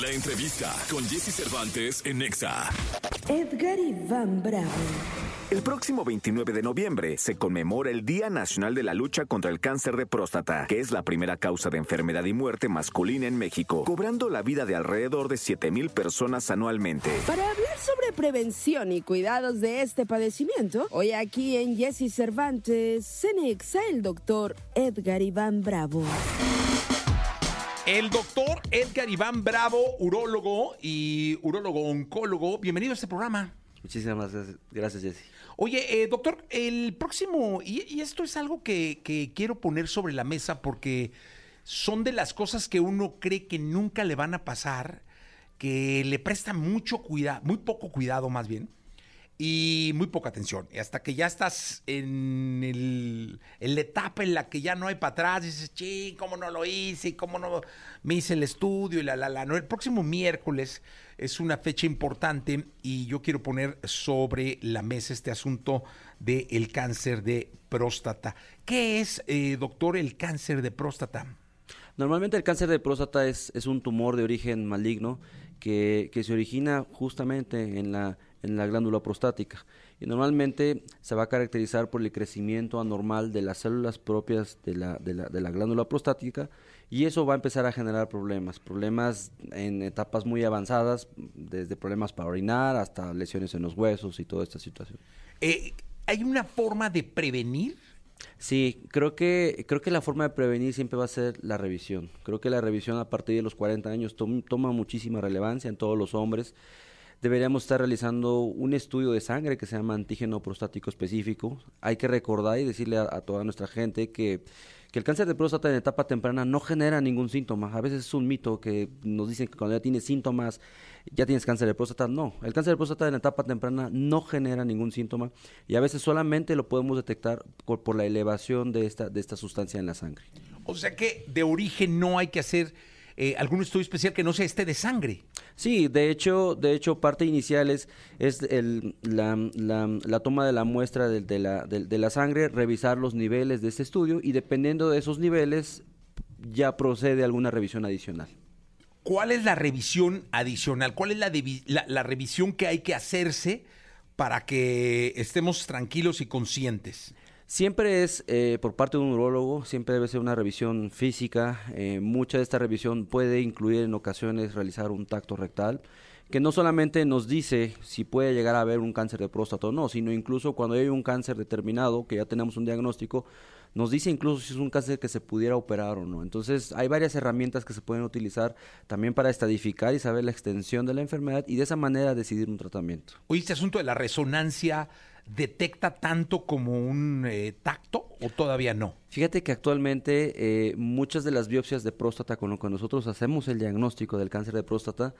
La entrevista con Jesse Cervantes en Nexa. Edgar Iván Bravo. El próximo 29 de noviembre se conmemora el Día Nacional de la Lucha contra el Cáncer de Próstata, que es la primera causa de enfermedad y muerte masculina en México, cobrando la vida de alrededor de 7.000 personas anualmente. Para hablar sobre prevención y cuidados de este padecimiento, hoy aquí en Jesse Cervantes, Cenexa, el doctor Edgar Iván Bravo. El doctor Edgar Iván Bravo, urólogo y urólogo oncólogo. Bienvenido a este programa. Muchísimas gracias, gracias Jesse. Oye, eh, doctor, el próximo, y, y esto es algo que, que quiero poner sobre la mesa porque son de las cosas que uno cree que nunca le van a pasar, que le presta mucho cuidado, muy poco cuidado más bien, y muy poca atención. Y hasta que ya estás en, el, la etapa en la que ya no hay para atrás, dices, ching, ¿cómo no lo hice? ¿Y ¿Cómo no me hice el estudio? Y la, la, la. No, el próximo miércoles es una fecha importante y yo quiero poner sobre la mesa este asunto del cáncer de próstata. ¿Qué es, eh, doctor, el cáncer de próstata? Normalmente el cáncer de próstata es, es un tumor de origen maligno que, que se origina justamente en la, en la glándula prostática y normalmente se va a caracterizar por el crecimiento anormal de las células propias de la, de la, de la glándula prostática y eso va a empezar a generar problemas, problemas en etapas muy avanzadas, desde problemas para orinar hasta lesiones en los huesos y toda esta situación. Eh, ¿Hay una forma de prevenir? Sí, creo que, creo que la forma de prevenir siempre va a ser la revisión. Creo que la revisión a partir de los 40 años tom- toma muchísima relevancia en todos los hombres. Deberíamos estar realizando un estudio de sangre que se llama antígeno prostático específico. Hay que recordar y decirle a, toda nuestra gente que, que el cáncer de próstata en etapa temprana no genera ningún síntoma. A veces es un mito que nos dicen que cuando ya tienes síntomas ya tienes cáncer de próstata. No, el cáncer de próstata en etapa temprana no genera ningún síntoma y a veces solamente lo podemos detectar por, por la elevación de esta, de esta sustancia en la sangre. O sea que de origen no hay que hacer eh, algún estudio especial que no sea este de sangre. Sí, de hecho, de hecho parte inicial es, es el- la, la- la toma de la muestra de, de la, de- de la sangre, revisar los niveles de este estudio y dependiendo de esos niveles ya procede alguna revisión adicional. ¿Cuál es la revisión adicional? ¿Cuál es la- la revisión que hay que hacerse para que estemos tranquilos y conscientes? Siempre es eh, por parte de un urologo, siempre debe ser una revisión física. eh, mucha de esta revisión puede incluir en ocasiones realizar un tacto rectal, que no solamente nos dice si puede llegar a haber un cáncer de próstata o no, sino incluso cuando hay un cáncer determinado, que ya tenemos un diagnóstico, nos dice incluso si es un cáncer que se pudiera operar o no. Entonces hay varias herramientas que se pueden utilizar también para estadificar y saber la extensión de la enfermedad y de esa manera decidir un tratamiento. Oye, este asunto de la resonancia detecta tanto como un eh, tacto o todavía no? Fíjate que actualmente eh, muchas de las biopsias de próstata con lo que nosotros hacemos el diagnóstico del cáncer de próstata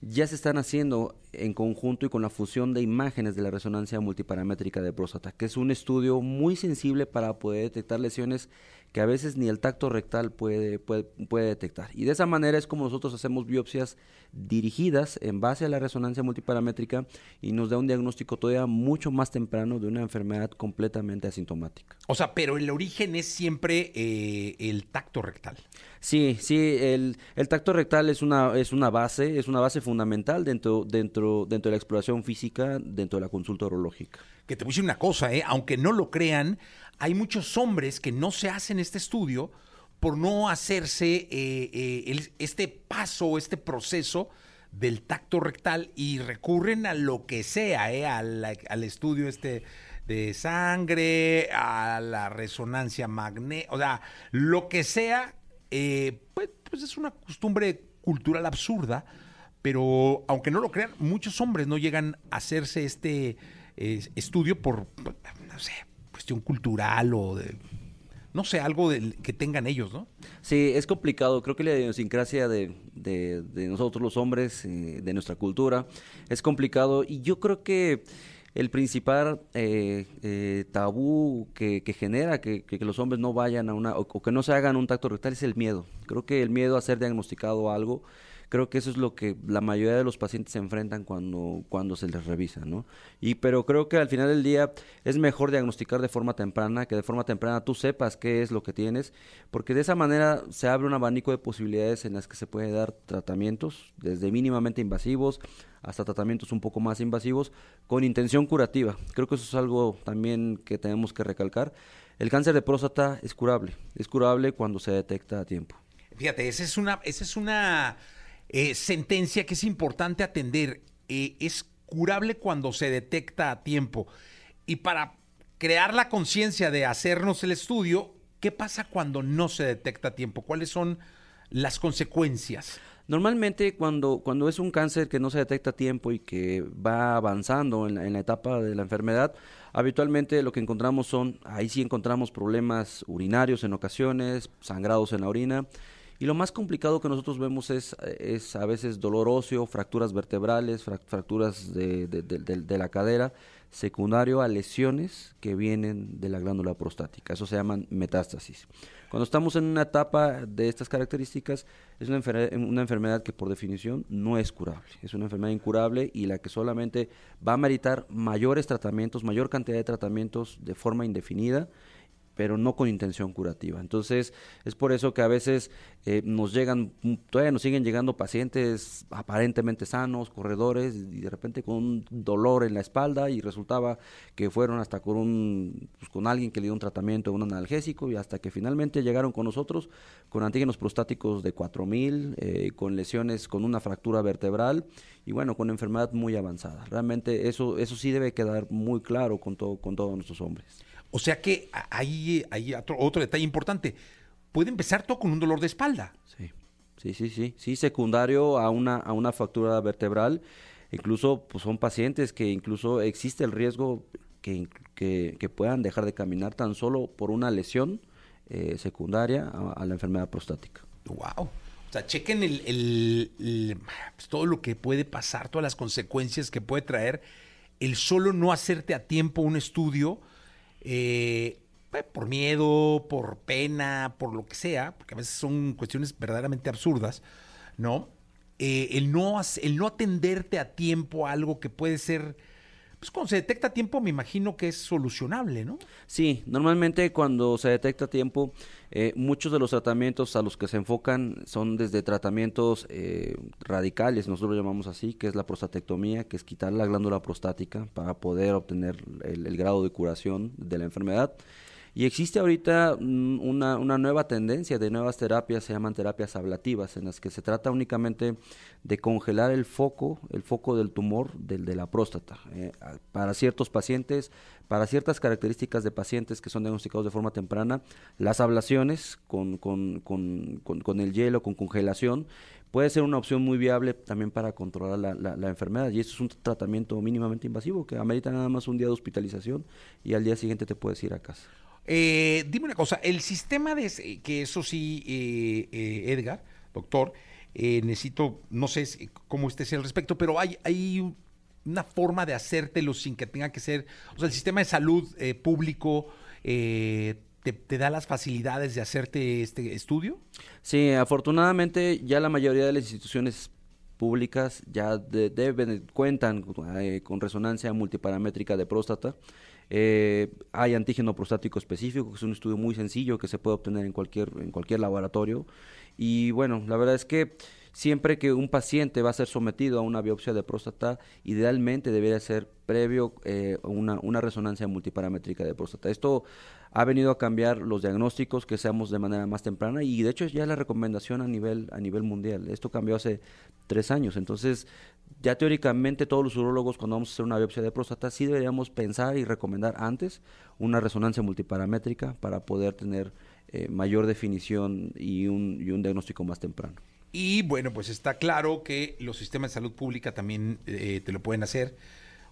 ya se están haciendo en conjunto y con la fusión de imágenes de la resonancia multiparamétrica de próstata, que es un estudio muy sensible para poder detectar lesiones que a veces ni el tacto rectal puede, puede, puede detectar. Y de esa manera es como nosotros hacemos biopsias dirigidas en base a la resonancia multiparamétrica y nos da un diagnóstico todavía mucho más temprano de una enfermedad completamente asintomática. O sea, pero el origen es siempre eh, el tacto rectal. Sí, sí, el, el tacto rectal es una, es una base, es una base fundamental dentro, dentro, dentro de la exploración física, dentro de la consulta urológica. Que te voy a decir una cosa, ¿eh? aunque no lo crean, hay muchos hombres que no se hacen este estudio por no hacerse eh, eh, este paso, este proceso del tacto rectal y recurren a lo que sea, ¿eh? al, al estudio este de sangre, a la resonancia magnética, o sea, lo que sea, eh, pues, pues es una costumbre cultural absurda, pero aunque no lo crean, muchos hombres no llegan a hacerse este eh, estudio por, no sé, cuestión cultural o de, no sé, algo que tengan ellos, ¿no? Sí, es complicado. Creo que la idiosincrasia de, nosotros los hombres, eh, de nuestra cultura, es complicado. Y yo creo que el principal eh, eh, tabú que, genera que los hombres no vayan a una, o, o que no se hagan un tacto rectal es el miedo. Creo que el miedo a ser diagnosticado algo Creo que eso es lo que la mayoría de los pacientes se enfrentan cuando, cuando se les revisa, ¿no? Y pero creo que al final del día es mejor diagnosticar de forma temprana, que de forma temprana tú sepas qué es lo que tienes, porque de esa manera se abre un abanico de posibilidades en las que se puede dar tratamientos, desde mínimamente invasivos hasta tratamientos un poco más invasivos, con intención curativa. Creo que eso es algo también que tenemos que recalcar. El cáncer de próstata es curable, es curable cuando se detecta a tiempo. Fíjate, esa es una, esa es una eh, sentencia que es importante atender. Eh, es curable cuando se detecta a tiempo. Y para crear la conciencia de hacernos el estudio, ¿qué pasa cuando no se detecta a tiempo? ¿Cuáles son las consecuencias? Normalmente cuando, cuando es un cáncer que no se detecta a tiempo y que va avanzando en la, en la etapa de la enfermedad, habitualmente lo que encontramos son, ahí sí encontramos problemas urinarios en ocasiones, sangrados en la orina, y lo más complicado que nosotros vemos es, es a veces dolor óseo, fracturas vertebrales, fracturas de, de, la cadera, secundario a lesiones que vienen de la glándula prostática. Eso se llaman metástasis. Cuando estamos en una etapa de estas características, es una, una enfermedad que por definición no es curable. Es una enfermedad incurable y la que solamente va a meritar mayores tratamientos, mayor cantidad de tratamientos de forma indefinida pero no con intención curativa. Entonces, es por eso que a veces eh, nos llegan, todavía nos siguen llegando pacientes aparentemente sanos, corredores, y de repente con un dolor en la espalda y resultaba que fueron hasta con un, pues, con alguien que le dio un tratamiento, un analgésico, y hasta que finalmente llegaron con nosotros con antígenos prostáticos de 4000, eh, con lesiones, con una fractura vertebral, y bueno, con enfermedad muy avanzada. Realmente eso, eso sí debe quedar muy claro con, todo, con todos nuestros hombres. O sea que hay, hay otro, otro, detalle importante. Puede empezar todo con un dolor de espalda. Sí, sí, sí, sí. Sí, secundario a una, a una fractura vertebral. Incluso pues, son pacientes que incluso existe el riesgo que, que, que puedan dejar de caminar tan solo por una lesión eh, secundaria a, a, la enfermedad prostática. ¡Wow! O sea, chequen el, el, el pues, todo lo que puede pasar, todas las consecuencias que puede traer el solo no hacerte a tiempo un estudio eh, por miedo, por pena, por lo que sea, porque a veces son cuestiones verdaderamente absurdas, ¿no? Eh, el, no el no atenderte a tiempo a algo que puede ser, pues cuando se detecta tiempo me imagino que es solucionable, ¿no? Sí, normalmente cuando se detecta tiempo, eh, muchos de los tratamientos a los que se enfocan son desde tratamientos eh, radicales, nosotros lo llamamos así, que es la prostatectomía, que es quitar la glándula prostática para poder obtener el grado de curación de la enfermedad. Y existe ahorita una, una, nueva tendencia de nuevas terapias, se llaman terapias ablativas, en las que se trata únicamente de congelar el foco, el foco del tumor del, de la próstata. Eh, para ciertos pacientes, para ciertas características de pacientes que son diagnosticados de forma temprana, las ablaciones con, con, con, con el hielo, con congelación, puede ser una opción muy viable también para controlar la, la, la, enfermedad. Y esto es un tratamiento mínimamente invasivo que amerita nada más un día de hospitalización y al día siguiente te puedes ir a casa. Eh, dime una cosa, el sistema de, que eso sí, eh, eh, Edgar, doctor, necesito, no sé cómo estés al respecto, pero hay, una forma de hacértelo sin que tenga que ser, o sea, el sistema de salud público te, te, da las facilidades de hacerte este estudio? Sí, afortunadamente ya la mayoría de las instituciones públicas ya de, deben, cuentan eh, con resonancia multiparamétrica de próstata. Eh, hay antígeno prostático específico, que es un estudio muy sencillo que se puede obtener en cualquier, en cualquier laboratorio. Y bueno, la verdad es que siempre que un paciente va a ser sometido a una biopsia de próstata, idealmente debería ser previo eh, una, resonancia multiparamétrica de próstata. Esto ha venido a cambiar los diagnósticos que seamos de manera más temprana y de hecho ya es la recomendación a nivel, a nivel mundial. Esto cambió hace tres años. Entonces, ya teóricamente todos los urólogos cuando vamos a hacer una biopsia de próstata sí deberíamos pensar y recomendar antes una resonancia multiparamétrica para poder tener eh, mayor definición y un diagnóstico más temprano. Y bueno, pues está claro que los sistemas de salud pública también eh, te lo pueden hacer.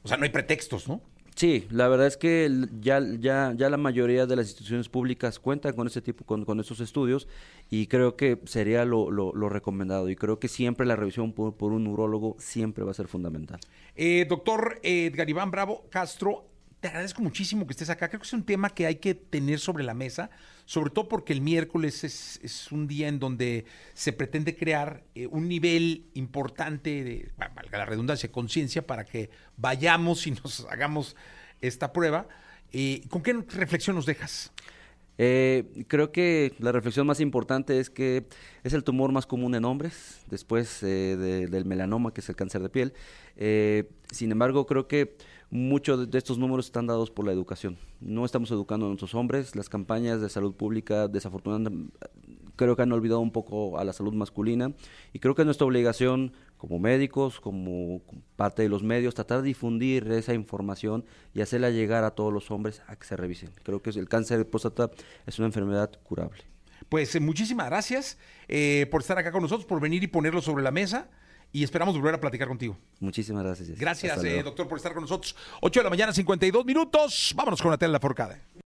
O sea, no hay pretextos, ¿no? Sí, la verdad es que ya, ya, ya la mayoría de las instituciones públicas cuentan con ese tipo, con, con esos estudios y creo que sería lo, lo, lo, recomendado y creo que siempre la revisión por, por un neurólogo siempre va a ser fundamental. Eh, doctor Edgar Iván Bravo Castro, te agradezco muchísimo que estés acá. Creo que es un tema que hay que tener sobre la mesa, sobre todo porque el miércoles es, un día en donde se pretende crear eh, un nivel importante de, valga la redundancia, conciencia para que vayamos y nos hagamos esta prueba. Eh, ¿Con qué reflexión nos dejas? Eh, creo que la reflexión más importante es que es el tumor más común en hombres, después eh, de- del melanoma, que es el cáncer de piel. Eh, sin embargo, creo que muchos de estos números están dados por la educación. No estamos educando a nuestros hombres. Las campañas de salud pública, desafortunadamente, creo que han olvidado un poco a la salud masculina. Y creo que es nuestra obligación como médicos, como parte de los medios, tratar de difundir esa información y hacerla llegar a todos los hombres a que se revisen. Creo que el cáncer de próstata es una enfermedad curable. Pues eh, muchísimas gracias eh, por estar acá con nosotros, por venir y ponerlo sobre la mesa y esperamos volver a platicar contigo. Muchísimas gracias. Gracias, eh, doctor, por estar con nosotros. 8 de la mañana, 52 minutos. Vámonos con la tela forcada.